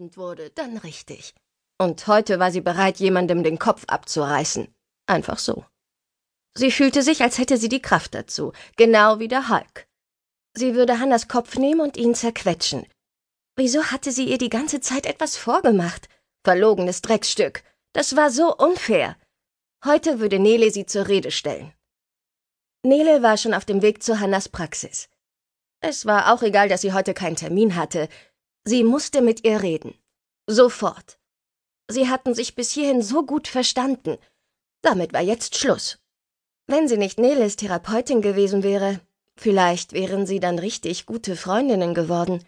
wütend wurde, dann richtig. Und heute war sie bereit, jemandem den Kopf abzureißen. Einfach so. Sie fühlte sich, als hätte sie die Kraft dazu, genau wie der Hulk. Sie würde Hannas Kopf nehmen und ihn zerquetschen. Wieso hatte sie ihr die ganze Zeit etwas vorgemacht? Verlogenes Drecksstück. Das war so unfair. Heute würde Nele sie zur Rede stellen. Nele war schon auf dem Weg zu Hannas Praxis. Es war auch egal, dass sie heute keinen Termin hatte. Sie musste mit ihr reden. Sofort. Sie hatten sich bis hierhin so gut verstanden. Damit war jetzt Schluss. Wenn sie nicht Neles Therapeutin gewesen wäre, vielleicht wären sie dann richtig gute Freundinnen geworden.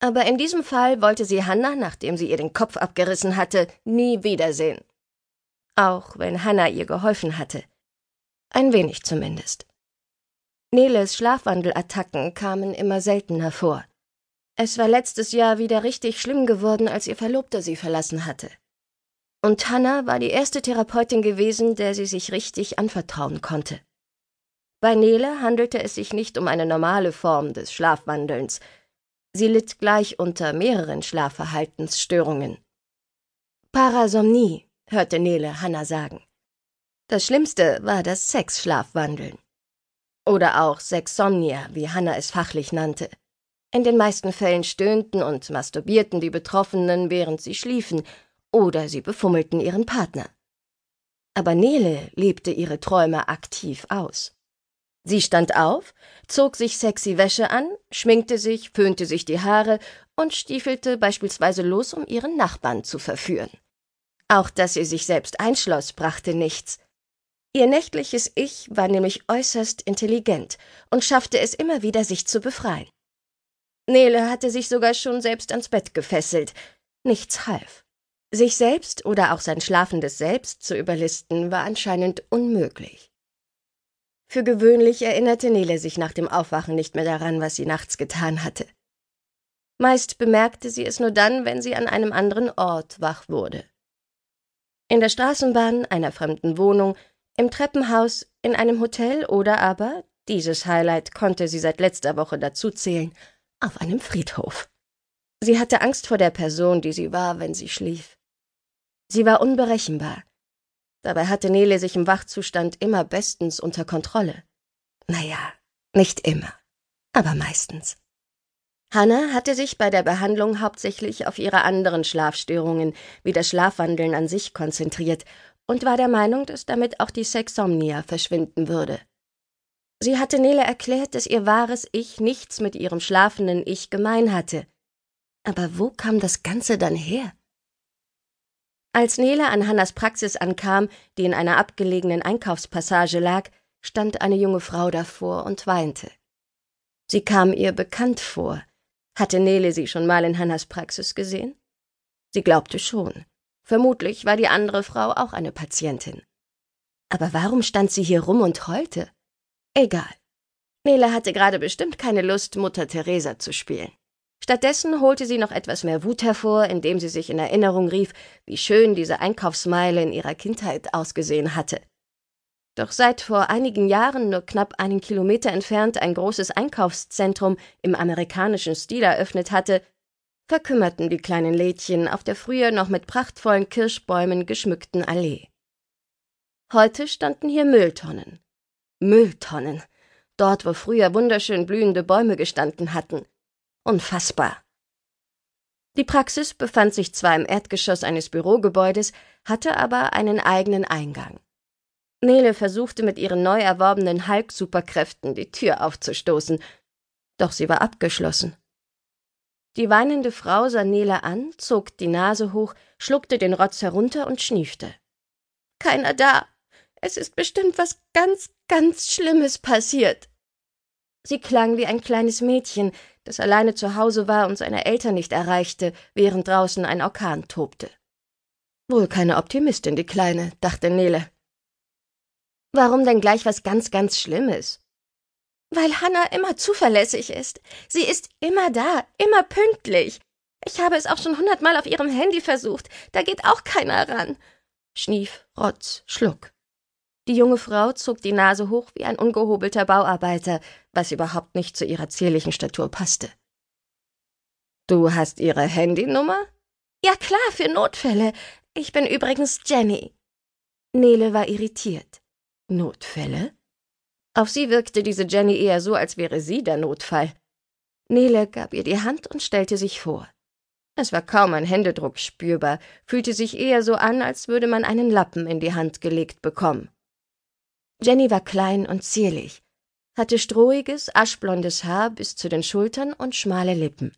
Aber in diesem Fall wollte sie Hannah, nachdem sie ihr den Kopf abgerissen hatte, nie wiedersehen. Auch wenn Hannah ihr geholfen hatte. Ein wenig zumindest. Neles Schlafwandelattacken kamen immer seltener vor. Es war letztes Jahr wieder richtig schlimm geworden, als ihr Verlobter sie verlassen hatte. Und Hannah war die erste Therapeutin gewesen, der sie sich richtig anvertrauen konnte. Bei Nele handelte es sich nicht um eine normale Form des Schlafwandelns. Sie litt gleich unter mehreren Schlafverhaltensstörungen. Parasomnie, hörte Nele Hannah sagen. Das Schlimmste war das Sexschlafwandeln. Oder auch Sexsomnia, wie Hannah es fachlich nannte. In den meisten Fällen stöhnten und masturbierten die Betroffenen, während sie schliefen, oder sie befummelten ihren Partner. Aber Nele lebte ihre Träume aktiv aus. Sie stand auf, zog sich sexy Wäsche an, schminkte sich, föhnte sich die Haare und stiefelte beispielsweise los, um ihren Nachbarn zu verführen. Auch dass sie sich selbst einschloss, brachte nichts. Ihr nächtliches Ich war nämlich äußerst intelligent und schaffte es immer wieder, sich zu befreien. Nele hatte sich sogar schon selbst ans Bett gefesselt. Nichts half. Sich selbst oder auch sein schlafendes Selbst zu überlisten, war anscheinend unmöglich. Für gewöhnlich erinnerte Nele sich nach dem Aufwachen nicht mehr daran, was sie nachts getan hatte. Meist bemerkte sie es nur dann, wenn sie an einem anderen Ort wach wurde. In der Straßenbahn, einer fremden Wohnung, im Treppenhaus, in einem Hotel oder aber, dieses Highlight konnte sie seit letzter Woche dazuzählen, auf einem Friedhof. Sie hatte Angst vor der Person, die sie war, wenn sie schlief. Sie war unberechenbar. Dabei hatte Nele sich im Wachzustand immer bestens unter Kontrolle. Naja, nicht immer, aber meistens. Hannah hatte sich bei der Behandlung hauptsächlich auf ihre anderen Schlafstörungen, wie das Schlafwandeln an sich, konzentriert und war der Meinung, dass damit auch die Sexomnia verschwinden würde. Sie hatte Nele erklärt, dass ihr wahres Ich nichts mit ihrem schlafenden Ich gemein hatte. Aber wo kam das Ganze dann her? Als Nele an Hannas Praxis ankam, die in einer abgelegenen Einkaufspassage lag, stand eine junge Frau davor und weinte. Sie kam ihr bekannt vor. Hatte Nele sie schon mal in Hannas Praxis gesehen? Sie glaubte schon. Vermutlich war die andere Frau auch eine Patientin. Aber warum stand sie hier rum und heulte? Egal. Nele hatte gerade bestimmt keine Lust, Mutter Teresa zu spielen. Stattdessen holte sie noch etwas mehr Wut hervor, indem sie sich in Erinnerung rief, wie schön diese Einkaufsmeile in ihrer Kindheit ausgesehen hatte. Doch seit vor einigen Jahren nur knapp einen Kilometer entfernt ein großes Einkaufszentrum im amerikanischen Stil eröffnet hatte, verkümmerten die kleinen Lädchen auf der früher noch mit prachtvollen Kirschbäumen geschmückten Allee. Heute standen hier Mülltonnen, Mülltonnen. Dort, wo früher wunderschön blühende Bäume gestanden hatten. Unfassbar. Die Praxis befand sich zwar im Erdgeschoss eines Bürogebäudes, hatte aber einen eigenen Eingang. Nele versuchte mit ihren neu erworbenen Hulk-Superkräften die Tür aufzustoßen, doch sie war abgeschlossen. Die weinende Frau sah Nele an, zog die Nase hoch, schluckte den Rotz herunter und schniefte. Keiner da, es ist bestimmt was ganz, ganz Schlimmes passiert. Sie klang wie ein kleines Mädchen, das alleine zu Hause war und seine Eltern nicht erreichte, während draußen ein Orkan tobte. Wohl keine Optimistin, die Kleine, dachte Nele. Warum denn gleich was ganz, ganz Schlimmes? Weil Hannah immer zuverlässig ist. Sie ist immer da, immer pünktlich. Ich habe es auch schon hundertmal auf ihrem Handy versucht. Da geht auch keiner ran. Schnief, Rotz, Schluck. Die junge Frau zog die Nase hoch wie ein ungehobelter Bauarbeiter, was überhaupt nicht zu ihrer zierlichen Statur passte. Du hast ihre Handynummer? Ja klar, für Notfälle. Ich bin übrigens Jenny. Nele war irritiert. Notfälle? Auf sie wirkte diese Jenny eher so, als wäre sie der Notfall. Nele gab ihr die Hand und stellte sich vor. Es war kaum ein Händedruck spürbar, fühlte sich eher so an, als würde man einen Lappen in die Hand gelegt bekommen. Jenny war klein und zierlich, hatte strohiges, aschblondes Haar bis zu den Schultern und schmale Lippen.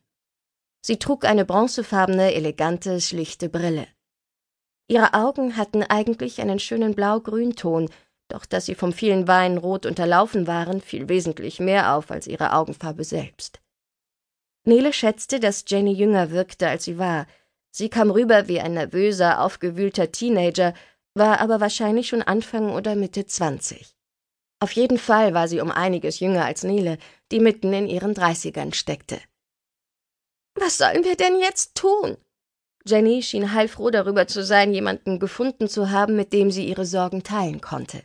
Sie trug eine bronzefarbene, elegante, schlichte Brille. Ihre Augen hatten eigentlich einen schönen blau-grünton, doch dass sie vom vielen Wein rot unterlaufen waren, fiel wesentlich mehr auf als ihre Augenfarbe selbst. Nele schätzte, dass Jenny jünger wirkte, als sie war. Sie kam rüber wie ein nervöser, aufgewühlter Teenager, war aber wahrscheinlich schon Anfang oder Mitte zwanzig. Auf jeden Fall war sie um einiges jünger als Nele, die mitten in ihren Dreißigern steckte. Was sollen wir denn jetzt tun? Jenny schien heilfroh darüber zu sein, jemanden gefunden zu haben, mit dem sie ihre Sorgen teilen konnte.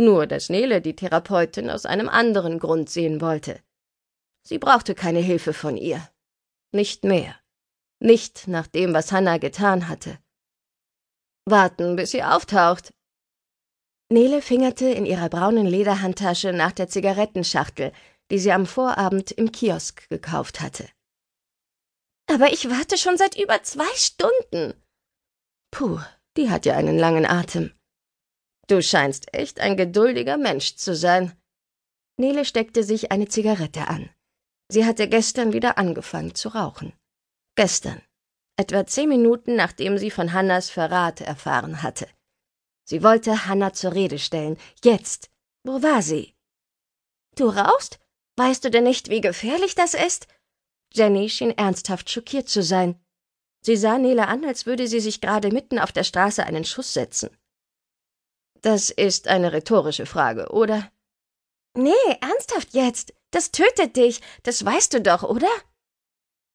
Nur, dass Nele die Therapeutin aus einem anderen Grund sehen wollte. Sie brauchte keine Hilfe von ihr. Nicht mehr. Nicht nach dem, was Hannah getan hatte. Warten, bis sie auftaucht. Nele fingerte in ihrer braunen Lederhandtasche nach der Zigarettenschachtel, die sie am Vorabend im Kiosk gekauft hatte. Aber ich warte schon seit über zwei Stunden. Puh, die hat ja einen langen Atem. Du scheinst echt ein geduldiger Mensch zu sein. Nele steckte sich eine Zigarette an. Sie hatte gestern wieder angefangen zu rauchen. Gestern. Etwa zehn Minuten, nachdem sie von Hannas Verrat erfahren hatte. Sie wollte Hannah zur Rede stellen. Jetzt. Wo war sie? Du rauchst? Weißt du denn nicht, wie gefährlich das ist? Jenny schien ernsthaft schockiert zu sein. Sie sah Nele an, als würde sie sich gerade mitten auf der Straße einen Schuss setzen. Das ist eine rhetorische Frage, oder? Nee, ernsthaft jetzt. Das tötet dich, das weißt du doch, oder?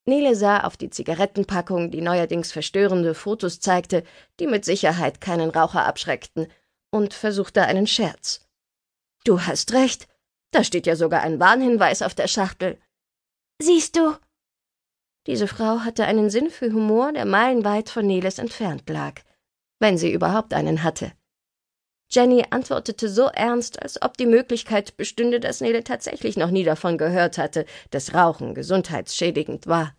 Nele sah auf die Zigarettenpackung, die neuerdings verstörende Fotos zeigte, die mit Sicherheit keinen Raucher abschreckten, und versuchte einen Scherz. Du hast recht, da steht ja sogar ein Warnhinweis auf der Schachtel. Siehst du? Diese Frau hatte einen Sinn für Humor, der meilenweit von Neles entfernt lag, wenn sie überhaupt einen hatte. Jenny antwortete so ernst, als ob die Möglichkeit bestünde, dass Nele tatsächlich noch nie davon gehört hatte, dass Rauchen gesundheitsschädigend war.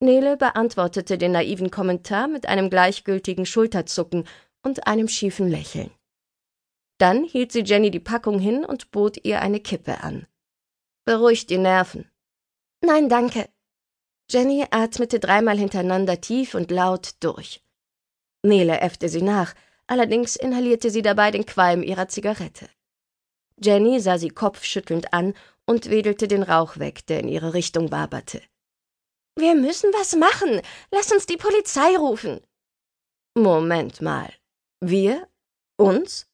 Nele beantwortete den naiven Kommentar mit einem gleichgültigen Schulterzucken und einem schiefen Lächeln. Dann hielt sie Jenny die Packung hin und bot ihr eine Kippe an. Beruhigt die Nerven. Nein, danke. Jenny atmete dreimal hintereinander tief und laut durch. Nele äffte sie nach, allerdings inhalierte sie dabei den Qualm ihrer Zigarette. Jenny sah sie kopfschüttelnd an und wedelte den Rauch weg, der in ihre Richtung waberte. Wir müssen was machen. Lass uns die Polizei rufen. Moment mal. Wir? Uns?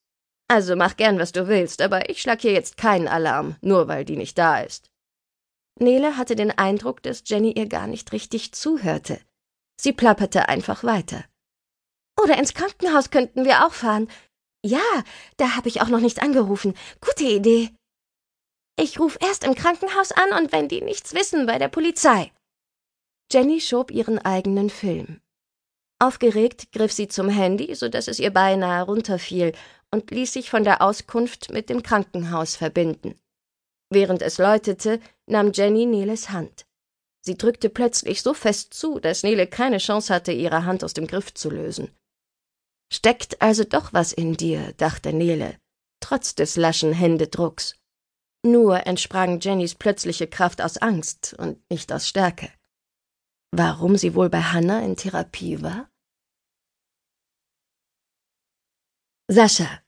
Also mach gern, was du willst, aber ich schlag hier jetzt keinen Alarm, nur weil die nicht da ist. Nele hatte den Eindruck, dass Jenny ihr gar nicht richtig zuhörte. Sie plapperte einfach weiter. Oder ins Krankenhaus könnten wir auch fahren. Ja, da habe ich auch noch nicht angerufen. Gute Idee. Ich rufe erst im Krankenhaus an und wenn die nichts wissen, bei der Polizei. Jenny schob ihren eigenen Film. Aufgeregt griff sie zum Handy, so dass es ihr beinahe runterfiel, und ließ sich von der Auskunft mit dem Krankenhaus verbinden. Während es läutete, nahm Jenny Neles Hand. Sie drückte plötzlich so fest zu, dass Nele keine Chance hatte, ihre Hand aus dem Griff zu lösen. Steckt also doch was in dir, dachte Nele, trotz des laschen Händedrucks. Nur entsprang Jennys plötzliche Kraft aus Angst und nicht aus Stärke. Warum sie wohl bei Hannah in Therapie war? Sascha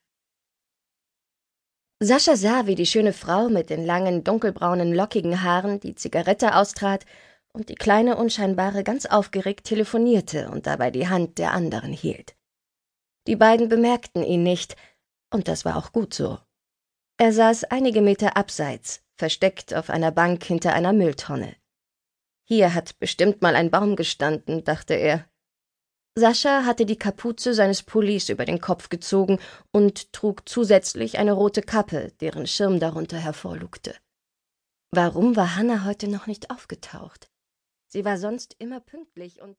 Sascha sah, wie die schöne Frau mit den langen, dunkelbraunen, lockigen Haaren die Zigarette austrat und die kleine Unscheinbare ganz aufgeregt telefonierte und dabei die Hand der anderen hielt. Die beiden bemerkten ihn nicht, und das war auch gut so. Er saß einige Meter abseits, versteckt auf einer Bank hinter einer Mülltonne. Hier hat bestimmt mal ein Baum gestanden, dachte er. Sascha hatte die Kapuze seines Pullis über den Kopf gezogen und trug zusätzlich eine rote Kappe, deren Schirm darunter hervorlugte. Warum war Hannah heute noch nicht aufgetaucht? Sie war sonst immer pünktlich und